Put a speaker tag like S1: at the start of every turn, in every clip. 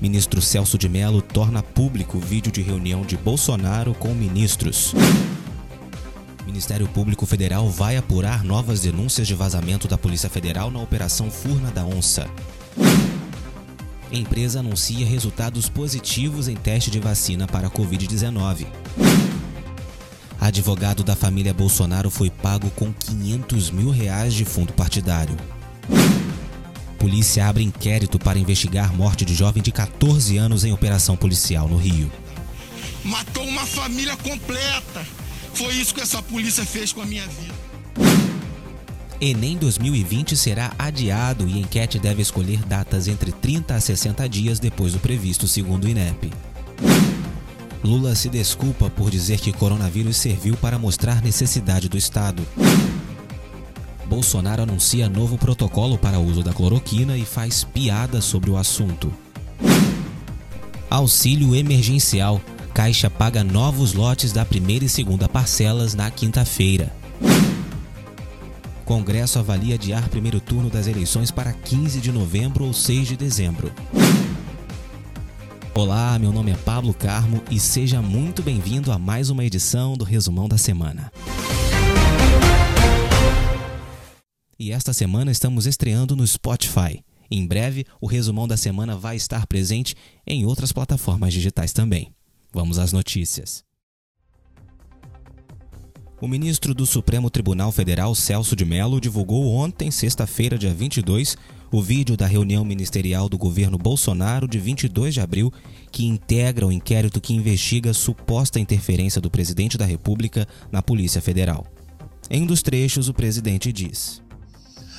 S1: Ministro Celso de Mello torna público vídeo de reunião de Bolsonaro com ministros. Ministério Público Federal vai apurar novas denúncias de vazamento da Polícia Federal na Operação Furna da Onça. Empresa anuncia resultados positivos em teste de vacina para a Covid-19. Advogado da família Bolsonaro foi pago com 500 mil reais de fundo partidário. Polícia abre inquérito para investigar morte de jovem de 14 anos em operação policial no Rio.
S2: Matou uma família completa. Foi isso que essa polícia fez com a minha vida.
S1: Enem 2020 será adiado e enquete deve escolher datas entre 30 a 60 dias depois do previsto, segundo o INEP. Lula se desculpa por dizer que coronavírus serviu para mostrar necessidade do Estado. Bolsonaro anuncia novo protocolo para uso da cloroquina e faz piada sobre o assunto. Auxílio emergencial. Caixa paga novos lotes da primeira e segunda parcelas na quinta-feira. Congresso avalia adiar primeiro turno das eleições para 15 de novembro ou 6 de dezembro. Olá, meu nome é Pablo Carmo e seja muito bem-vindo a mais uma edição do Resumão da Semana. E esta semana estamos estreando no Spotify. Em breve, o resumão da semana vai estar presente em outras plataformas digitais também. Vamos às notícias. O ministro do Supremo Tribunal Federal, Celso de Mello, divulgou ontem, sexta-feira, dia 22, o vídeo da reunião ministerial do governo Bolsonaro de 22 de abril, que integra o inquérito que investiga suposta interferência do presidente da República na Polícia Federal. Em um dos trechos, o presidente diz: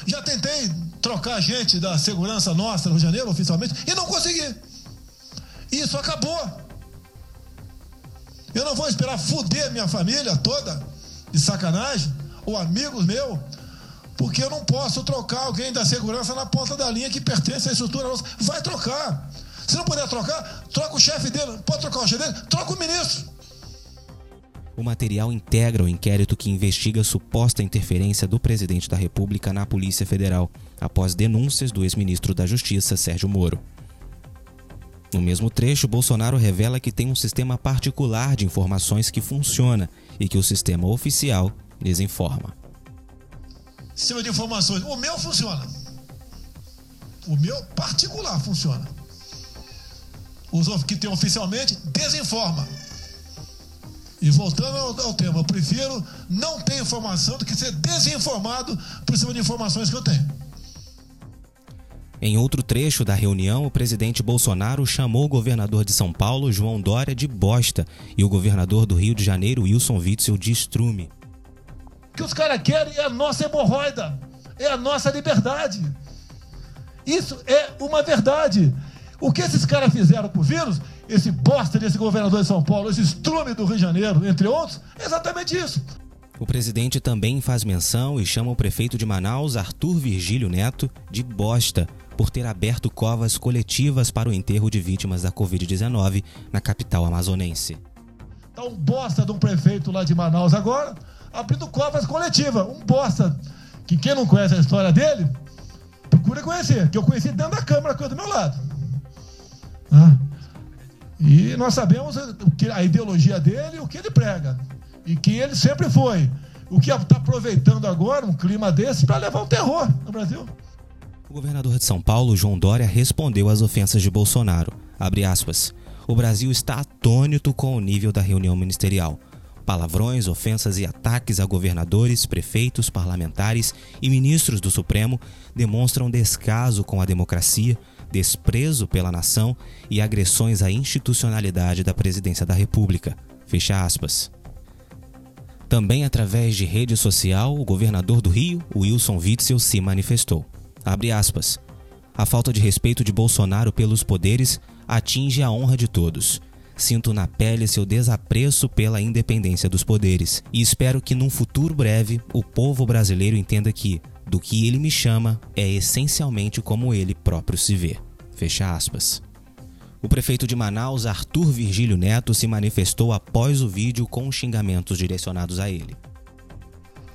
S3: já tentei trocar gente da segurança nossa no Rio de Janeiro, oficialmente, e não consegui. Isso acabou. Eu não vou esperar fuder minha família toda, de sacanagem, ou amigos meus, porque eu não posso trocar alguém da segurança na ponta da linha que pertence à estrutura nossa. Vai trocar. Se não puder trocar, troca o chefe dele. Pode trocar o chefe dele? Troca o ministro.
S1: O material integra o inquérito que investiga suposta interferência do presidente da República na Polícia Federal, após denúncias do ex-ministro da Justiça, Sérgio Moro. No mesmo trecho, Bolsonaro revela que tem um sistema particular de informações que funciona e que o sistema oficial desinforma.
S3: Sistema de informações. O meu funciona. O meu particular funciona. Os que tem oficialmente desinforma. E voltando ao, ao, tema, eu prefiro não ter informação do que ser desinformado por cima de informações que eu tenho.
S1: Em outro trecho da reunião, o presidente Bolsonaro chamou o governador de São Paulo, João Dória, de bosta e o governador do Rio de Janeiro, Wilson Witzel, de estrume.
S3: O que os caras querem é a nossa hemorroida, é a nossa liberdade. Isso é uma verdade. O que esses caras fizeram com o vírus esse bosta desse governador de São Paulo, esse estrume do Rio de Janeiro, entre outros, é exatamente isso.
S1: O presidente também faz menção e chama o prefeito de Manaus, Arthur Virgílio Neto, de bosta por ter aberto covas coletivas para o enterro de vítimas da Covid-19 na capital amazonense.
S3: Tá um bosta de um prefeito lá de Manaus agora, abrindo covas coletivas. Um bosta que quem não conhece a história dele, procura conhecer, que eu conheci dentro da câmara que do meu lado. Ah. E nós sabemos a ideologia dele e o que ele prega. E que ele sempre foi. O que está aproveitando agora um clima desse para levar o terror no Brasil.
S1: O governador de São Paulo, João Dória, respondeu às ofensas de Bolsonaro. Abre aspas. O Brasil está atônito com o nível da reunião ministerial. Palavrões, ofensas e ataques a governadores, prefeitos, parlamentares e ministros do Supremo demonstram descaso com a democracia, desprezo pela nação e agressões à institucionalidade da presidência da República. Fecha aspas. Também através de rede social, o governador do Rio, Wilson Witzel, se manifestou. Abre aspas. A falta de respeito de Bolsonaro pelos poderes atinge a honra de todos. Sinto na pele seu desapreço pela independência dos poderes e espero que num futuro breve o povo brasileiro entenda que, do que ele me chama é essencialmente como ele próprio se vê. Fecha aspas. O prefeito de Manaus, Arthur Virgílio Neto, se manifestou após o vídeo com xingamentos direcionados a ele.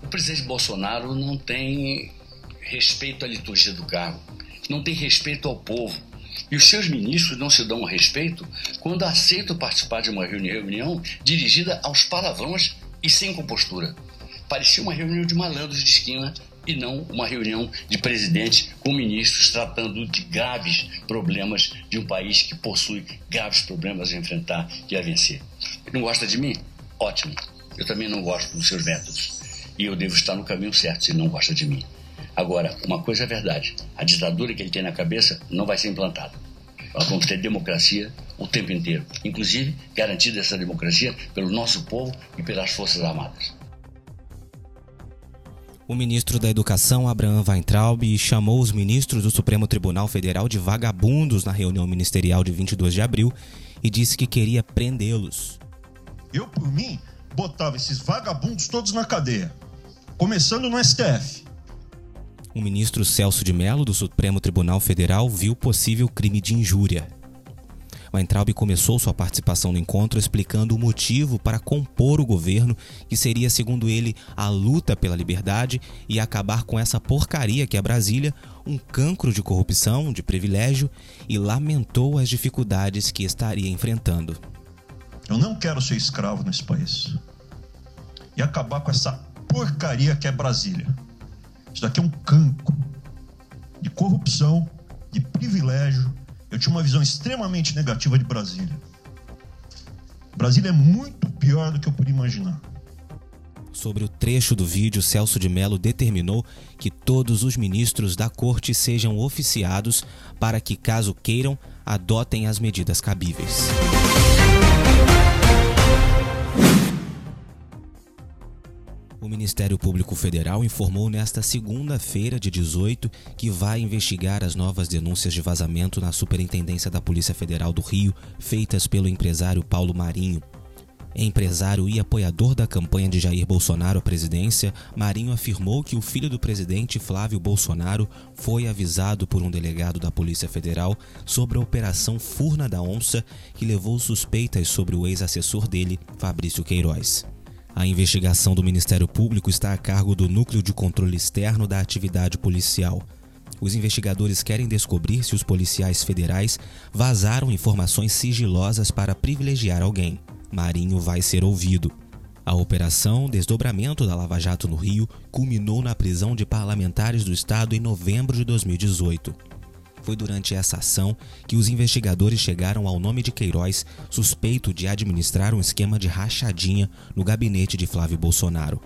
S4: O presidente Bolsonaro não tem respeito à liturgia do cargo, não tem respeito ao povo. E os seus ministros não se dão respeito quando aceitam participar de uma reunião dirigida aos palavrões e sem compostura. Parecia uma reunião de malandros de esquina e não uma reunião de presidente com ministros tratando de graves problemas de um país que possui graves problemas a enfrentar e a vencer. Não gosta de mim? Ótimo. Eu também não gosto dos seus métodos. E eu devo estar no caminho certo se ele não gosta de mim. Agora, uma coisa é verdade: a ditadura que ele tem na cabeça não vai ser implantada. Nós vamos ter democracia o tempo inteiro, inclusive garantida essa democracia pelo nosso povo e pelas Forças Armadas.
S1: O ministro da Educação, Abraham Weintraub, chamou os ministros do Supremo Tribunal Federal de vagabundos na reunião ministerial de 22 de abril e disse que queria prendê-los.
S5: Eu, por mim, botava esses vagabundos todos na cadeia, começando no STF.
S1: O ministro Celso de Mello, do Supremo Tribunal Federal, viu possível crime de injúria. Weintraub começou sua participação no encontro explicando o motivo para compor o governo, que seria, segundo ele, a luta pela liberdade e acabar com essa porcaria que é Brasília, um cancro de corrupção, de privilégio, e lamentou as dificuldades que estaria enfrentando.
S5: Eu não quero ser escravo nesse país. E acabar com essa porcaria que é Brasília. Isso daqui é um cancro de corrupção, de privilégio. Eu tinha uma visão extremamente negativa de Brasília. Brasília é muito pior do que eu podia imaginar.
S1: Sobre o trecho do vídeo, Celso de Mello determinou que todos os ministros da corte sejam oficiados para que, caso queiram, adotem as medidas cabíveis. O Ministério Público Federal informou nesta segunda-feira, de 18, que vai investigar as novas denúncias de vazamento na Superintendência da Polícia Federal do Rio, feitas pelo empresário Paulo Marinho. Empresário e apoiador da campanha de Jair Bolsonaro à presidência, Marinho afirmou que o filho do presidente Flávio Bolsonaro foi avisado por um delegado da Polícia Federal sobre a Operação Furna da Onça, que levou suspeitas sobre o ex-assessor dele, Fabrício Queiroz. A investigação do Ministério Público está a cargo do Núcleo de Controle Externo da Atividade Policial. Os investigadores querem descobrir se os policiais federais vazaram informações sigilosas para privilegiar alguém. Marinho vai ser ouvido. A operação Desdobramento da Lava Jato no Rio culminou na prisão de parlamentares do estado em novembro de 2018. Foi durante essa ação que os investigadores chegaram ao nome de Queiroz, suspeito de administrar um esquema de rachadinha no gabinete de Flávio Bolsonaro.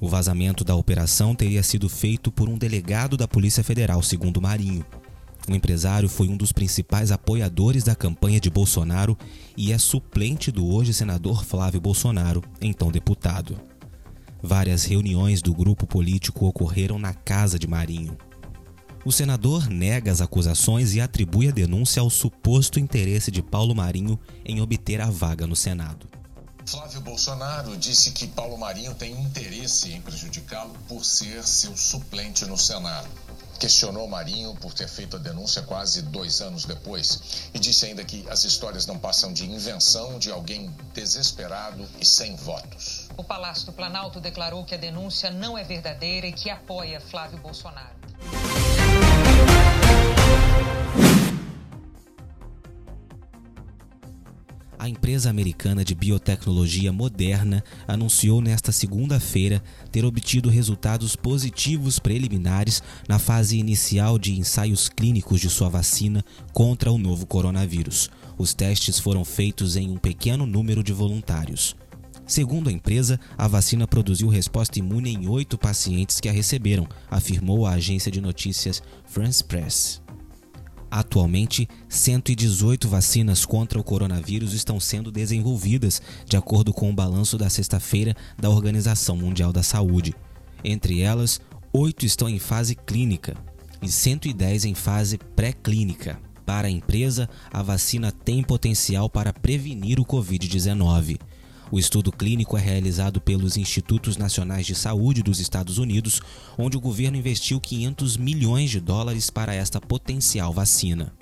S1: O vazamento da operação teria sido feito por um delegado da Polícia Federal, segundo Marinho. O empresário foi um dos principais apoiadores da campanha de Bolsonaro e é suplente do hoje senador Flávio Bolsonaro, então deputado. Várias reuniões do grupo político ocorreram na casa de Marinho. O senador nega as acusações e atribui a denúncia ao suposto interesse de Paulo Marinho em obter a vaga no Senado.
S6: Flávio Bolsonaro disse que Paulo Marinho tem interesse em prejudicá-lo por ser seu suplente no Senado. Questionou Marinho por ter feito a denúncia quase dois anos depois e disse ainda que as histórias não passam de invenção de alguém desesperado e sem votos.
S7: O Palácio do Planalto declarou que a denúncia não é verdadeira e que apoia Flávio Bolsonaro.
S1: A empresa americana de biotecnologia Moderna anunciou nesta segunda-feira ter obtido resultados positivos preliminares na fase inicial de ensaios clínicos de sua vacina contra o novo coronavírus. Os testes foram feitos em um pequeno número de voluntários. Segundo a empresa, a vacina produziu resposta imune em oito pacientes que a receberam, afirmou a agência de notícias France Press. Atualmente, 118 vacinas contra o coronavírus estão sendo desenvolvidas, de acordo com o balanço da sexta-feira da Organização Mundial da Saúde. Entre elas, oito estão em fase clínica e 110 em fase pré-clínica. Para a empresa, a vacina tem potencial para prevenir o Covid-19. O estudo clínico é realizado pelos Institutos Nacionais de Saúde dos Estados Unidos, onde o governo investiu 500 milhões de dólares para esta potencial vacina.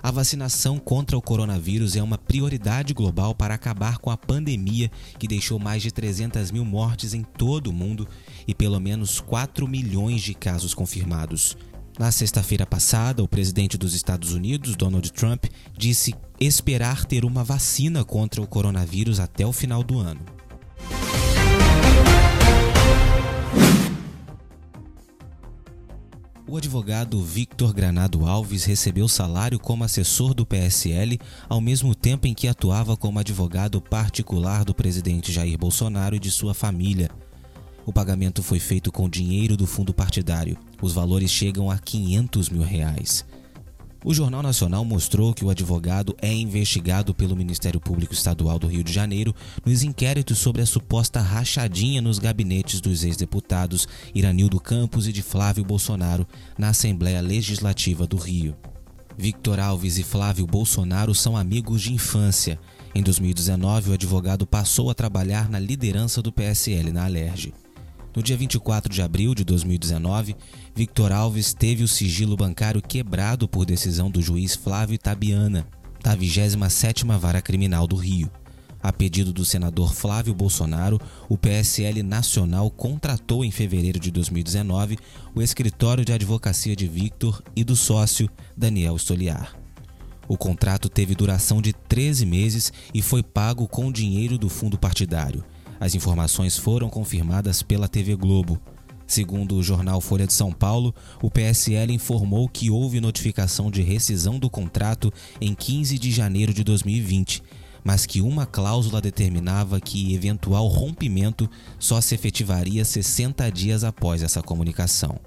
S1: A vacinação contra o coronavírus é uma prioridade global para acabar com a pandemia que deixou mais de 300 mil mortes em todo o mundo e pelo menos 4 milhões de casos confirmados. Na sexta-feira passada, o presidente dos Estados Unidos, Donald Trump, disse esperar ter uma vacina contra o coronavírus até o final do ano. O advogado Victor Granado Alves recebeu salário como assessor do PSL ao mesmo tempo em que atuava como advogado particular do presidente Jair Bolsonaro e de sua família. O pagamento foi feito com dinheiro do fundo partidário. Os valores chegam a 500 mil reais. O Jornal Nacional mostrou que o advogado é investigado pelo Ministério Público Estadual do Rio de Janeiro nos inquéritos sobre a suposta rachadinha nos gabinetes dos ex-deputados Iranildo Campos e de Flávio Bolsonaro na Assembleia Legislativa do Rio. Victor Alves e Flávio Bolsonaro são amigos de infância. Em 2019, o advogado passou a trabalhar na liderança do PSL na Alerj. No dia 24 de abril de 2019, Victor Alves teve o sigilo bancário quebrado por decisão do juiz Flávio Tabiana, da 27ª Vara Criminal do Rio. A pedido do senador Flávio Bolsonaro, o PSL Nacional contratou em fevereiro de 2019 o escritório de advocacia de Victor e do sócio Daniel Stoliar. O contrato teve duração de 13 meses e foi pago com dinheiro do fundo partidário. As informações foram confirmadas pela TV Globo. Segundo o jornal Folha de São Paulo, o PSL informou que houve notificação de rescisão do contrato em 15 de janeiro de 2020, mas que uma cláusula determinava que eventual rompimento só se efetivaria 60 dias após essa comunicação.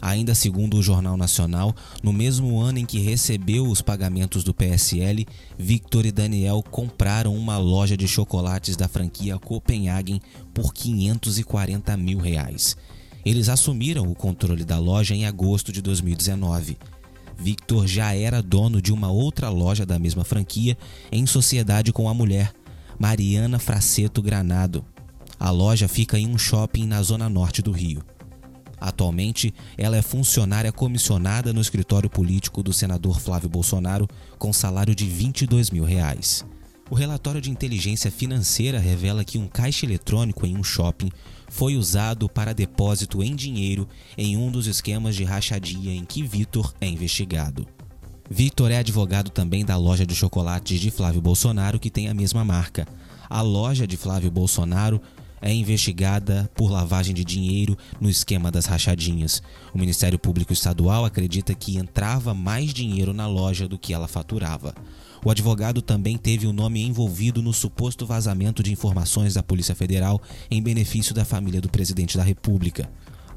S1: Ainda segundo o Jornal Nacional, no mesmo ano em que recebeu os pagamentos do PSL, Victor e Daniel compraram uma loja de chocolates da franquia Copenhagen por 540 mil reais. Eles assumiram o controle da loja em agosto de 2019. Victor já era dono de uma outra loja da mesma franquia em sociedade com a mulher, Mariana Fraceto Granado. A loja fica em um shopping na zona norte do Rio. Atualmente, ela é funcionária comissionada no escritório político do senador Flávio Bolsonaro, com salário de 22 mil reais. O relatório de inteligência financeira revela que um caixa eletrônico em um shopping foi usado para depósito em dinheiro em um dos esquemas de rachadia em que Vitor é investigado. Vitor é advogado também da loja de chocolates de Flávio Bolsonaro, que tem a mesma marca. A loja de Flávio Bolsonaro é investigada por lavagem de dinheiro no esquema das rachadinhas. O Ministério Público Estadual acredita que entrava mais dinheiro na loja do que ela faturava. O advogado também teve o nome envolvido no suposto vazamento de informações da Polícia Federal em benefício da família do presidente da República.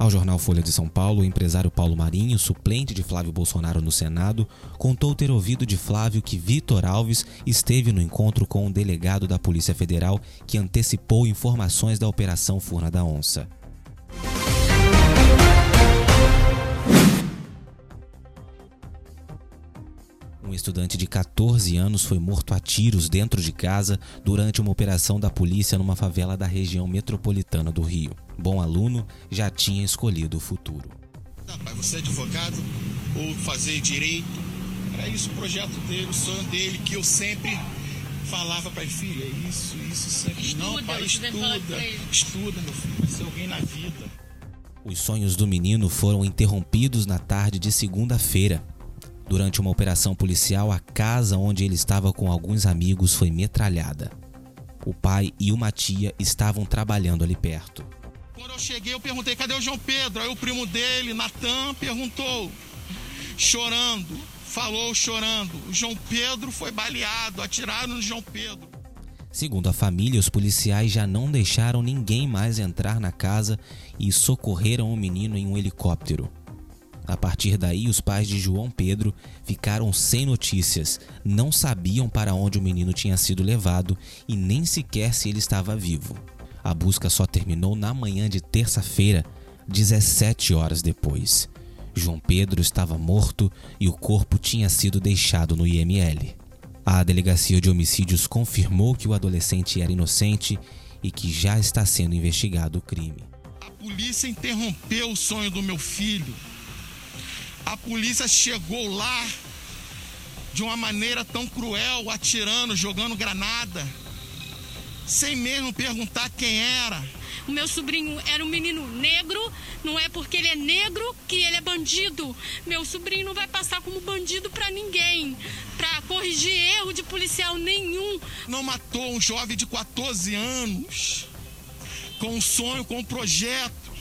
S1: Ao jornal Folha de São Paulo, o empresário Paulo Marinho, suplente de Flávio Bolsonaro no Senado, contou ter ouvido de Flávio que Vitor Alves esteve no encontro com um delegado da Polícia Federal que antecipou informações da Operação Furna da Onça. Um estudante de 14 anos foi morto a tiros dentro de casa durante uma operação da polícia numa favela da região metropolitana do Rio. Bom aluno, já tinha escolhido o futuro.
S2: Vai você é advogado ou fazer direito? Era isso o projeto dele, o sonho dele, que eu sempre falava para ele, filho, é isso, isso, sempre. Estuda, Não, pai, estuda, estuda, meu filho, vai ser alguém na vida.
S1: Os sonhos do menino foram interrompidos na tarde de segunda-feira. Durante uma operação policial, a casa onde ele estava com alguns amigos foi metralhada. O pai e uma tia estavam trabalhando ali perto.
S2: Quando eu cheguei, eu perguntei: cadê o João Pedro? Aí o primo dele, Natan, perguntou, chorando, falou chorando: o João Pedro foi baleado, atiraram no João Pedro.
S1: Segundo a família, os policiais já não deixaram ninguém mais entrar na casa e socorreram o menino em um helicóptero. A partir daí, os pais de João Pedro ficaram sem notícias, não sabiam para onde o menino tinha sido levado e nem sequer se ele estava vivo. A busca só terminou na manhã de terça-feira, 17 horas depois. João Pedro estava morto e o corpo tinha sido deixado no IML. A delegacia de homicídios confirmou que o adolescente era inocente e que já está sendo investigado o crime.
S2: A polícia interrompeu o sonho do meu filho a polícia chegou lá de uma maneira tão cruel, atirando, jogando granada, sem mesmo perguntar quem era.
S8: O meu sobrinho era um menino negro, não é porque ele é negro que ele é bandido. Meu sobrinho não vai passar como bandido para ninguém, para corrigir erro de policial nenhum.
S2: Não matou um jovem de 14 anos com um sonho, com um projeto,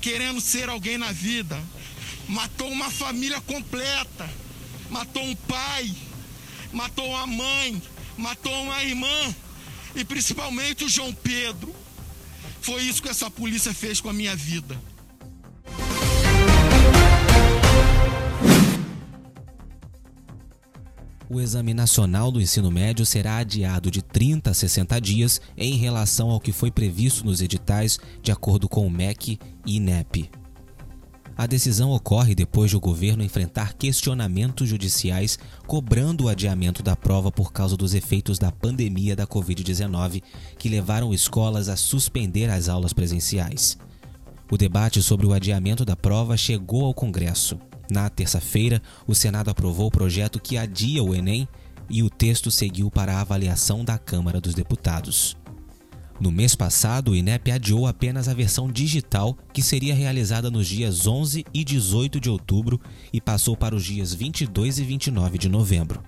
S2: querendo ser alguém na vida. Matou uma família completa. Matou um pai, matou uma mãe, matou uma irmã e principalmente o João Pedro. Foi isso que essa polícia fez com a minha vida.
S1: O Exame Nacional do Ensino Médio será adiado de 30 a 60 dias em relação ao que foi previsto nos editais, de acordo com o MEC e INEP. A decisão ocorre depois de o governo enfrentar questionamentos judiciais cobrando o adiamento da prova por causa dos efeitos da pandemia da Covid-19, que levaram escolas a suspender as aulas presenciais. O debate sobre o adiamento da prova chegou ao Congresso. Na terça-feira, o Senado aprovou o projeto que adia o Enem e o texto seguiu para a avaliação da Câmara dos Deputados. No mês passado, o INEP adiou apenas a versão digital, que seria realizada nos dias 11 e 18 de outubro e passou para os dias 22 e 29 de novembro.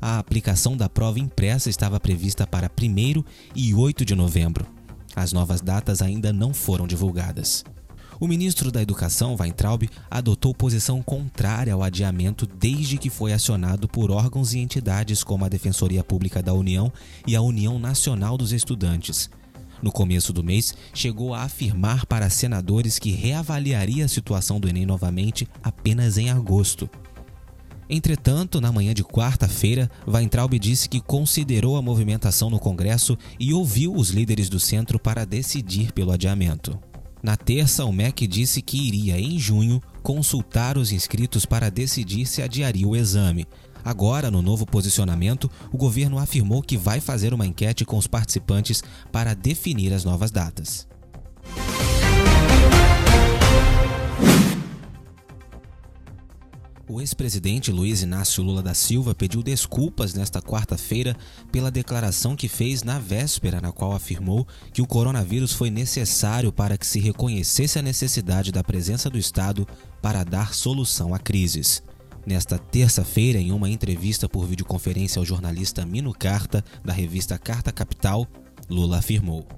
S1: A aplicação da prova impressa estava prevista para 1 e 8 de novembro. As novas datas ainda não foram divulgadas. O ministro da Educação, Weintraub, adotou posição contrária ao adiamento desde que foi acionado por órgãos e entidades como a Defensoria Pública da União e a União Nacional dos Estudantes. No começo do mês, chegou a afirmar para senadores que reavaliaria a situação do Enem novamente apenas em agosto. Entretanto, na manhã de quarta-feira, Weintraub disse que considerou a movimentação no Congresso e ouviu os líderes do centro para decidir pelo adiamento. Na terça, o MEC disse que iria, em junho, consultar os inscritos para decidir se adiaria o exame, Agora, no novo posicionamento, o governo afirmou que vai fazer uma enquete com os participantes para definir as novas datas. O ex-presidente Luiz Inácio Lula da Silva pediu desculpas nesta quarta-feira pela declaração que fez na véspera, na qual afirmou que o coronavírus foi necessário para que se reconhecesse a necessidade da presença do Estado para dar solução a crises. Nesta terça-feira, em uma entrevista por videoconferência ao jornalista Mino Carta, da revista Carta Capital, Lula afirmou: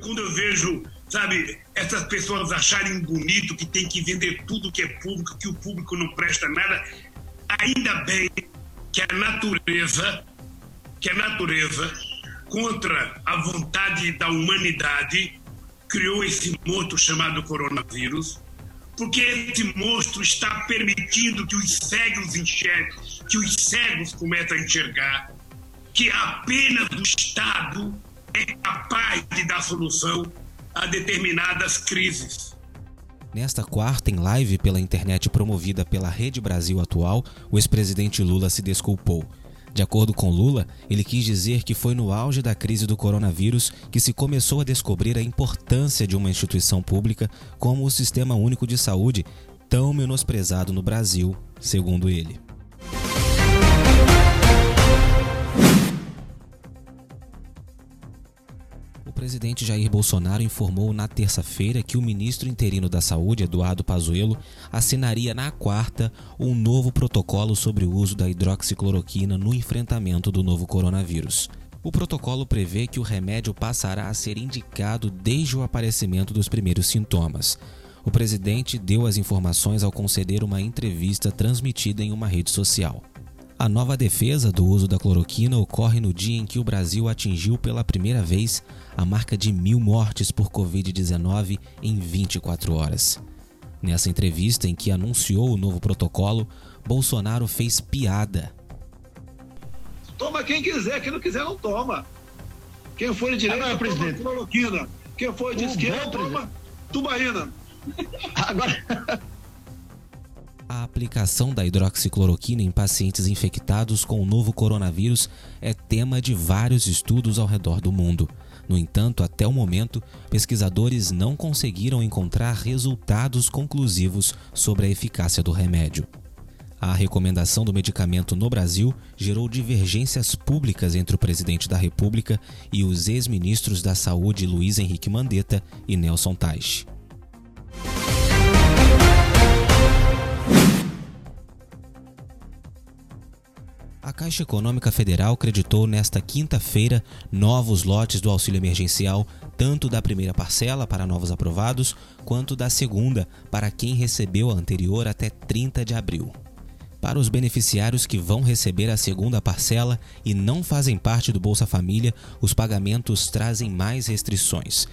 S9: Quando eu vejo, sabe, essas pessoas acharem bonito que tem que vender tudo que é público, que o público não presta nada, ainda bem que a natureza, que a natureza, contra a vontade da humanidade, criou esse morto chamado coronavírus porque esse monstro está permitindo que os cegos enxerguem, que os cegos comecem a enxergar, que apenas o Estado é capaz de dar solução a determinadas crises.
S1: Nesta quarta, em live pela internet promovida pela Rede Brasil Atual, o ex-presidente Lula se desculpou de acordo com Lula, ele quis dizer que foi no auge da crise do coronavírus que se começou a descobrir a importância de uma instituição pública como o Sistema Único de Saúde, tão menosprezado no Brasil, segundo ele. Presidente Jair Bolsonaro informou na terça-feira que o ministro interino da Saúde, Eduardo Pazuello, assinaria na quarta um novo protocolo sobre o uso da hidroxicloroquina no enfrentamento do novo coronavírus. O protocolo prevê que o remédio passará a ser indicado desde o aparecimento dos primeiros sintomas. O presidente deu as informações ao conceder uma entrevista transmitida em uma rede social. A nova defesa do uso da cloroquina ocorre no dia em que o Brasil atingiu pela primeira vez a marca de mil mortes por Covid-19 em 24 horas. Nessa entrevista em que anunciou o novo protocolo, Bolsonaro fez piada.
S10: Toma quem quiser, quem não quiser não toma. Quem for de direita, Agora, toma presidente. cloroquina. Quem for de o esquerda, toma tubaína.
S1: Agora... A aplicação da hidroxicloroquina em pacientes infectados com o novo coronavírus é tema de vários estudos ao redor do mundo. No entanto, até o momento, pesquisadores não conseguiram encontrar resultados conclusivos sobre a eficácia do remédio. A recomendação do medicamento no Brasil gerou divergências públicas entre o presidente da República e os ex-ministros da Saúde Luiz Henrique Mandetta e Nelson Teich. Caixa Econômica Federal creditou nesta quinta-feira novos lotes do auxílio emergencial, tanto da primeira parcela para novos aprovados, quanto da segunda para quem recebeu a anterior até 30 de abril. Para os beneficiários que vão receber a segunda parcela e não fazem parte do Bolsa Família, os pagamentos trazem mais restrições.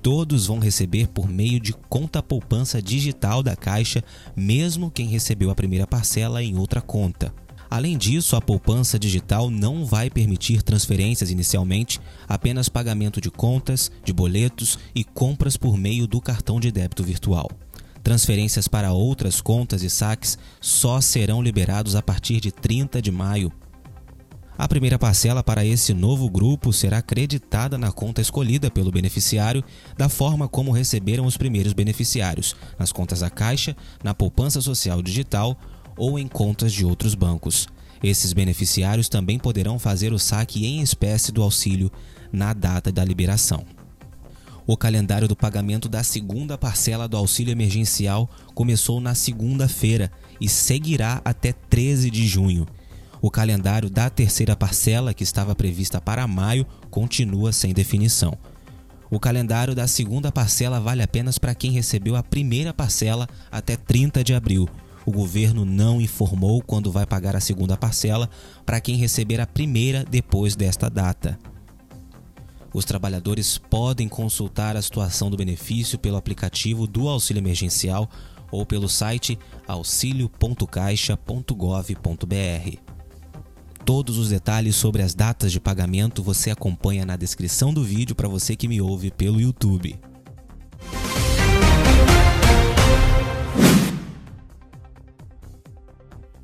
S1: Todos vão receber por meio de conta poupança digital da Caixa, mesmo quem recebeu a primeira parcela em outra conta. Além disso, a poupança digital não vai permitir transferências inicialmente, apenas pagamento de contas, de boletos e compras por meio do cartão de débito virtual. Transferências para outras contas e saques só serão liberados a partir de 30 de maio. A primeira parcela para esse novo grupo será creditada na conta escolhida pelo beneficiário, da forma como receberam os primeiros beneficiários, nas contas da Caixa, na poupança social digital ou em contas de outros bancos. Esses beneficiários também poderão fazer o saque em espécie do auxílio na data da liberação. O calendário do pagamento da segunda parcela do auxílio emergencial começou na segunda-feira e seguirá até 13 de junho. O calendário da terceira parcela, que estava prevista para maio, continua sem definição. O calendário da segunda parcela vale apenas para quem recebeu a primeira parcela até 30 de abril o governo não informou quando vai pagar a segunda parcela para quem receber a primeira depois desta data. Os trabalhadores podem consultar a situação do benefício pelo aplicativo do Auxílio Emergencial ou pelo site auxilio.caixa.gov.br. Todos os detalhes sobre as datas de pagamento você acompanha na descrição do vídeo para você que me ouve pelo YouTube.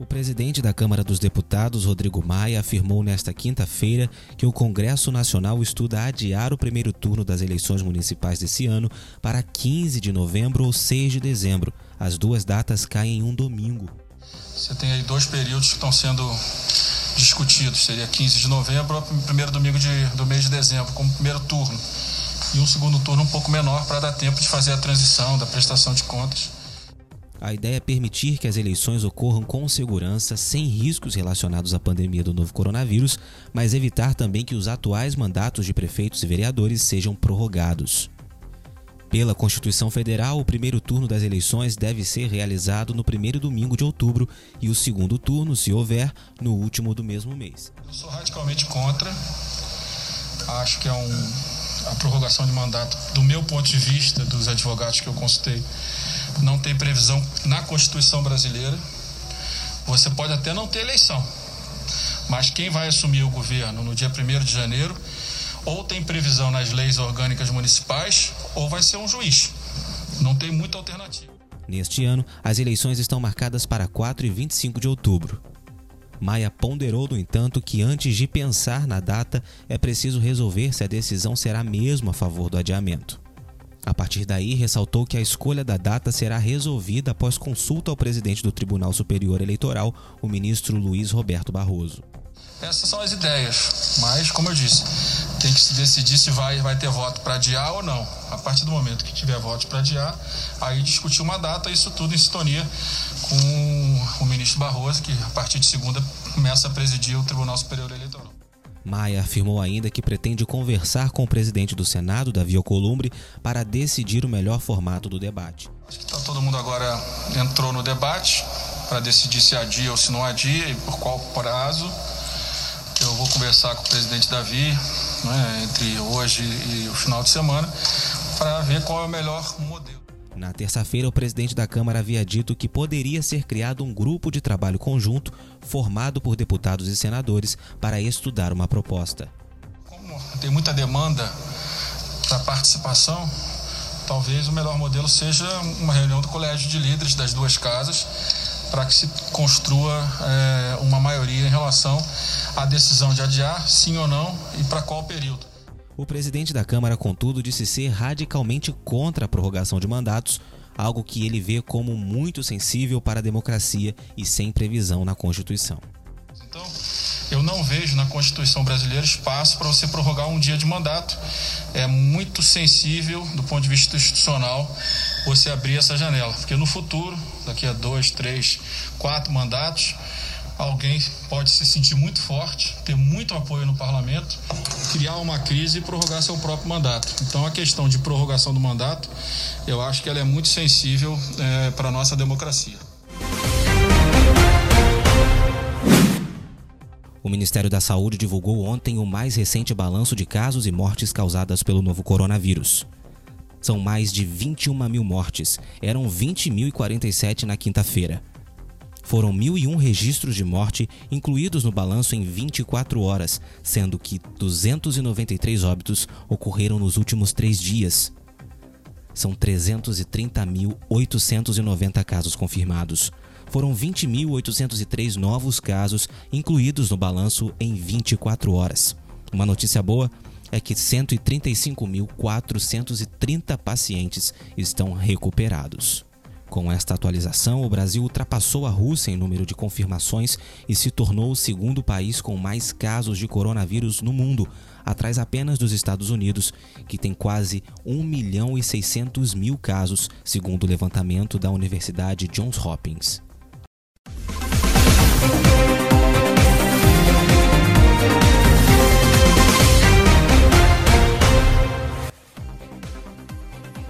S1: O presidente da Câmara dos Deputados, Rodrigo Maia, afirmou nesta quinta-feira que o Congresso Nacional estuda adiar o primeiro turno das eleições municipais desse ano para 15 de novembro ou 6 de dezembro. As duas datas caem em um domingo.
S11: Você tem aí dois períodos que estão sendo discutidos. Seria 15 de novembro ou primeiro domingo de, do mês de dezembro, como primeiro turno. E um segundo turno um pouco menor para dar tempo de fazer a transição da prestação de contas.
S1: A ideia é permitir que as eleições ocorram com segurança, sem riscos relacionados à pandemia do novo coronavírus, mas evitar também que os atuais mandatos de prefeitos e vereadores sejam prorrogados. Pela Constituição Federal, o primeiro turno das eleições deve ser realizado no primeiro domingo de outubro e o segundo turno, se houver, no último do mesmo mês.
S11: Eu sou radicalmente contra. Acho que é um, a prorrogação de mandato, do meu ponto de vista, dos advogados que eu consultei, não tem previsão na Constituição brasileira. Você pode até não ter eleição, mas quem vai assumir o governo no dia 1 de janeiro ou tem previsão nas leis orgânicas municipais ou vai ser um juiz. Não tem muita alternativa.
S1: Neste ano, as eleições estão marcadas para 4 e 25 de outubro. Maia ponderou, no entanto, que antes de pensar na data, é preciso resolver se a decisão será mesmo a favor do adiamento. A partir daí, ressaltou que a escolha da data será resolvida após consulta ao presidente do Tribunal Superior Eleitoral, o ministro Luiz Roberto Barroso.
S11: Essas são as ideias, mas, como eu disse, tem que se decidir se vai, vai ter voto para adiar ou não. A partir do momento que tiver voto para adiar, aí discutir uma data, isso tudo em sintonia com o ministro Barroso, que a partir de segunda começa a presidir o Tribunal Superior Eleitoral.
S1: Maia afirmou ainda que pretende conversar com o presidente do Senado, Davi Alcolumbre, para decidir o melhor formato do debate.
S11: Tá, todo mundo agora entrou no debate para decidir se adia ou se não adia e por qual prazo. Eu vou conversar com o presidente Davi né, entre hoje e o final de semana para ver qual é o melhor modelo.
S1: Na terça-feira, o presidente da Câmara havia dito que poderia ser criado um grupo de trabalho conjunto formado por deputados e senadores para estudar uma proposta.
S11: Como tem muita demanda para participação, talvez o melhor modelo seja uma reunião do colégio de líderes das duas casas para que se construa é, uma maioria em relação à decisão de adiar, sim ou não, e para qual período.
S1: O presidente da Câmara, contudo, disse ser radicalmente contra a prorrogação de mandatos, algo que ele vê como muito sensível para a democracia e sem previsão na Constituição.
S11: Então, eu não vejo na Constituição brasileira espaço para você prorrogar um dia de mandato. É muito sensível do ponto de vista institucional você abrir essa janela, porque no futuro, daqui a dois, três, quatro mandatos, alguém pode se sentir muito forte, ter muito apoio no parlamento, criar uma crise e prorrogar seu próprio mandato. Então, a questão de prorrogação do mandato, eu acho que ela é muito sensível é, para a nossa democracia.
S1: O Ministério da Saúde divulgou ontem o mais recente balanço de casos e mortes causadas pelo novo coronavírus. São mais de 21 mil mortes, eram 20.047 na quinta-feira. Foram 1.001 registros de morte incluídos no balanço em 24 horas, sendo que 293 óbitos ocorreram nos últimos três dias. São 330.890 casos confirmados, foram 20.803 novos casos incluídos no balanço em 24 horas. Uma notícia boa é que 135.430 pacientes estão recuperados. Com esta atualização, o Brasil ultrapassou a Rússia em número de confirmações e se tornou o segundo país com mais casos de coronavírus no mundo, atrás apenas dos Estados Unidos, que tem quase 1 milhão e 600 mil casos, segundo o levantamento da Universidade Johns Hopkins.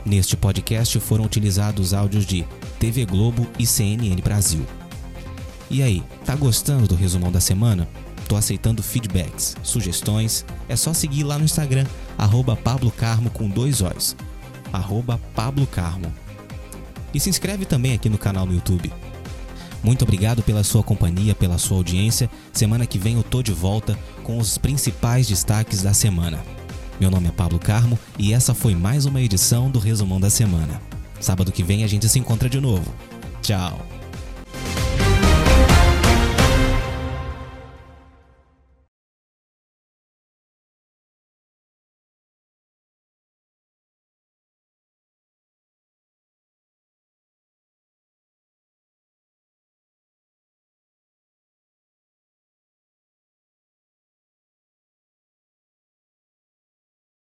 S1: Neste podcast foram utilizados áudios de TV Globo e CNN Brasil. E aí, tá gostando do resumão da semana? Tô aceitando feedbacks, sugestões. É só seguir lá no Instagram, arroba Pablo Carmo com dois olhos. Arroba Pablo Carmo. E se inscreve também aqui no canal no YouTube. Muito obrigado pela sua companhia, pela sua audiência. Semana que vem eu tô de volta com os principais destaques da semana. Meu nome é Pablo Carmo e essa foi mais uma edição do Resumão da Semana. Sábado que vem a gente se encontra de novo. Tchau!